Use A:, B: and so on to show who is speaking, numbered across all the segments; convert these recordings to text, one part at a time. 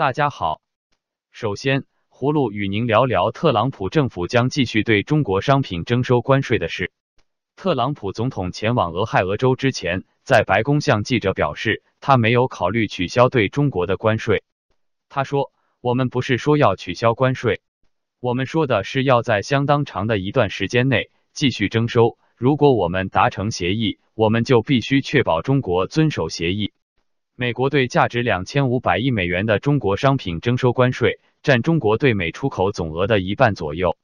A: 大家好，首先，葫芦与您聊聊特朗普政府将继续对中国商品征收关税的事。特朗普总统前往俄亥俄州之前，在白宫向记者表示，他没有考虑取消对中国的关税。他说：“我们不是说要取消关税，我们说的是要在相当长的一段时间内继续征收。如果我们达成协议，我们就必须确保中国遵守协议。”美国对价值两千五百亿美元的中国商品征收关税，占中国对美出口总额的一半左右。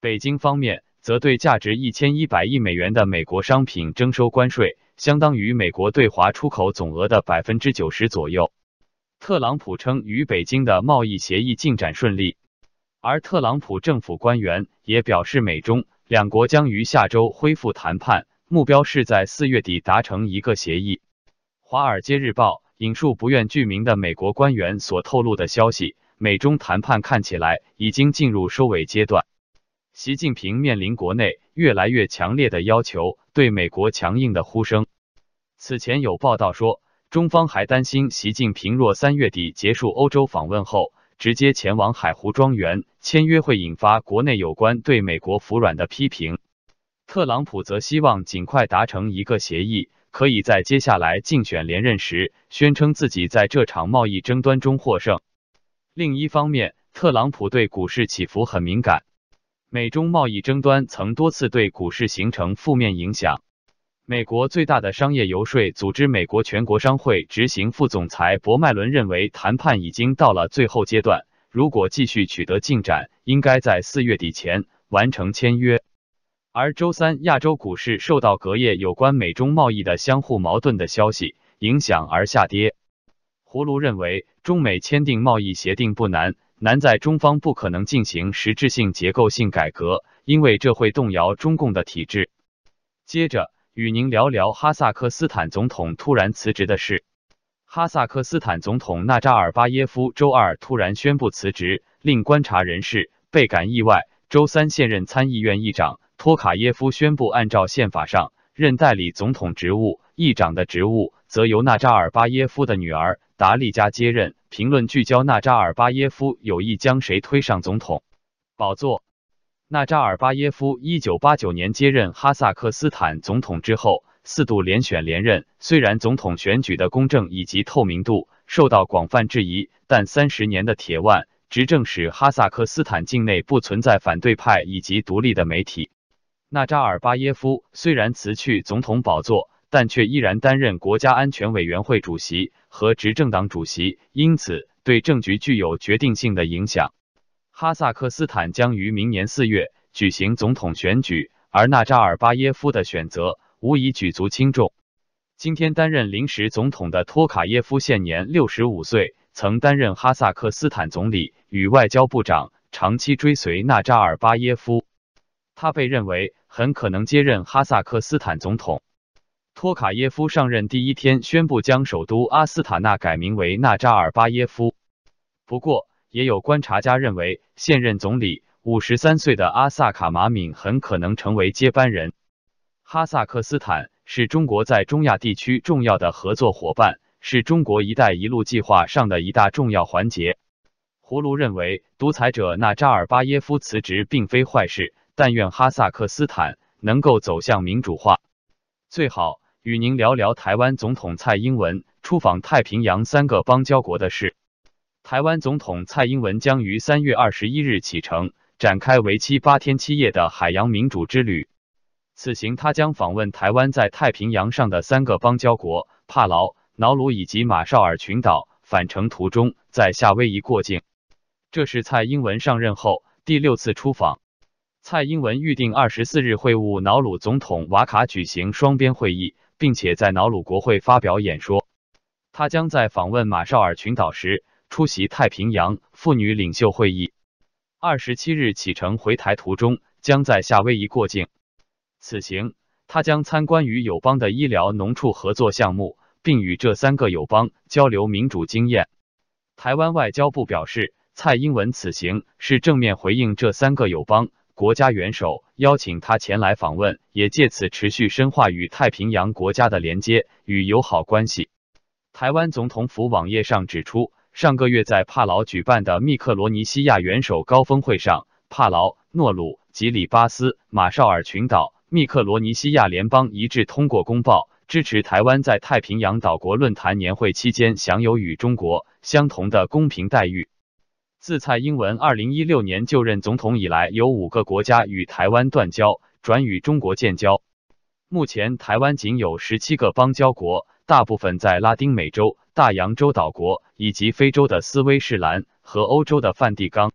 A: 北京方面。则对价值一千一百亿美元的美国商品征收关税，相当于美国对华出口总额的百分之九十左右。特朗普称与北京的贸易协议进展顺利，而特朗普政府官员也表示，美中两国将于下周恢复谈判，目标是在四月底达成一个协议。华尔街日报引述不愿具名的美国官员所透露的消息，美中谈判看起来已经进入收尾阶段。习近平面临国内越来越强烈的要求，对美国强硬的呼声。此前有报道说，中方还担心习近平若三月底结束欧洲访问后，直接前往海湖庄园签约，会引发国内有关对美国服软的批评。特朗普则希望尽快达成一个协议，可以在接下来竞选连任时宣称自己在这场贸易争端中获胜。另一方面，特朗普对股市起伏很敏感。美中贸易争端曾多次对股市形成负面影响。美国最大的商业游说组织美国全国商会执行副总裁伯麦伦认为，谈判已经到了最后阶段，如果继续取得进展，应该在四月底前完成签约。而周三，亚洲股市受到隔夜有关美中贸易的相互矛盾的消息影响而下跌。葫芦认为，中美签订贸易协定不难。难在中方不可能进行实质性结构性改革，因为这会动摇中共的体制。接着与您聊聊哈萨克斯坦总统突然辞职的事。哈萨克斯坦总统纳扎尔巴耶夫周二突然宣布辞职，令观察人士倍感意外。周三，现任参议院议长托卡耶夫宣布，按照宪法上任代理总统职务，议长的职务则由纳扎尔巴耶夫的女儿。达利加接任。评论聚焦纳扎尔巴耶夫有意将谁推上总统宝座。纳扎尔巴耶夫一九八九年接任哈萨克斯坦总统之后，四度连选连任。虽然总统选举的公正以及透明度受到广泛质疑，但三十年的铁腕执政使哈萨克斯坦境内不存在反对派以及独立的媒体。纳扎尔巴耶夫虽然辞去总统宝座。但却依然担任国家安全委员会主席和执政党主席，因此对政局具有决定性的影响。哈萨克斯坦将于明年四月举行总统选举，而纳扎尔巴耶夫的选择无疑举足轻重。今天担任临时总统的托卡耶夫现年六十五岁，曾担任哈萨克斯坦总理与外交部长，长期追随纳扎尔巴耶夫。他被认为很可能接任哈萨克斯坦总统。托卡耶夫上任第一天宣布将首都阿斯塔纳改名为纳扎尔巴耶夫。不过，也有观察家认为，现任总理五十三岁的阿萨卡马敏很可能成为接班人。哈萨克斯坦是中国在中亚地区重要的合作伙伴，是中国“一带一路”计划上的一大重要环节。葫芦认为，独裁者纳扎尔巴耶夫辞职并非坏事，但愿哈萨克斯坦能够走向民主化，最好。与您聊聊台湾总统蔡英文出访太平洋三个邦交国的事。台湾总统蔡英文将于三月二十一日启程，展开为期八天七夜的海洋民主之旅。此行他将访问台湾在太平洋上的三个邦交国帕劳、瑙鲁以及马绍尔群岛。返程途中在夏威夷过境，这是蔡英文上任后第六次出访。蔡英文预定二十四日会晤瑙鲁总统瓦卡举行双边会议。并且在瑙鲁国会发表演说。他将在访问马绍尔群岛时出席太平洋妇女领袖会议。二十七日启程回台途中，将在夏威夷过境。此行他将参观与友邦的医疗农畜合作项目，并与这三个友邦交流民主经验。台湾外交部表示，蔡英文此行是正面回应这三个友邦。国家元首邀请他前来访问，也借此持续深化与太平洋国家的连接与友好关系。台湾总统府网页上指出，上个月在帕劳举办的密克罗尼西亚元首高峰会上，帕劳、诺鲁、吉里巴斯、马绍尔群岛、密克罗尼西亚联邦一致通过公报，支持台湾在太平洋岛国论坛年会期间享有与中国相同的公平待遇。自蔡英文二零一六年就任总统以来，有五个国家与台湾断交，转与中国建交。目前，台湾仅有十七个邦交国，大部分在拉丁美洲、大洋洲岛国以及非洲的斯威士兰和欧洲的梵蒂冈。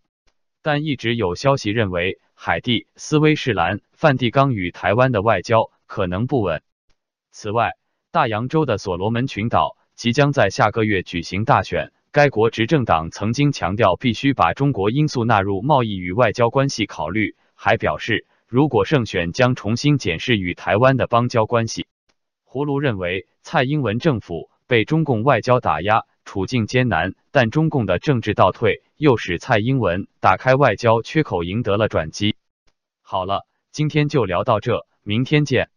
A: 但一直有消息认为，海地、斯威士兰、梵蒂冈与台湾的外交可能不稳。此外，大洋洲的所罗门群岛即将在下个月举行大选，该国执政党曾经强调必须把中国因素纳入贸易与外交关系考虑，还表示。如果胜选，将重新检视与台湾的邦交关系。胡卢认为，蔡英文政府被中共外交打压，处境艰难，但中共的政治倒退又使蔡英文打开外交缺口，赢得了转机。好了，今天就聊到这，明天见。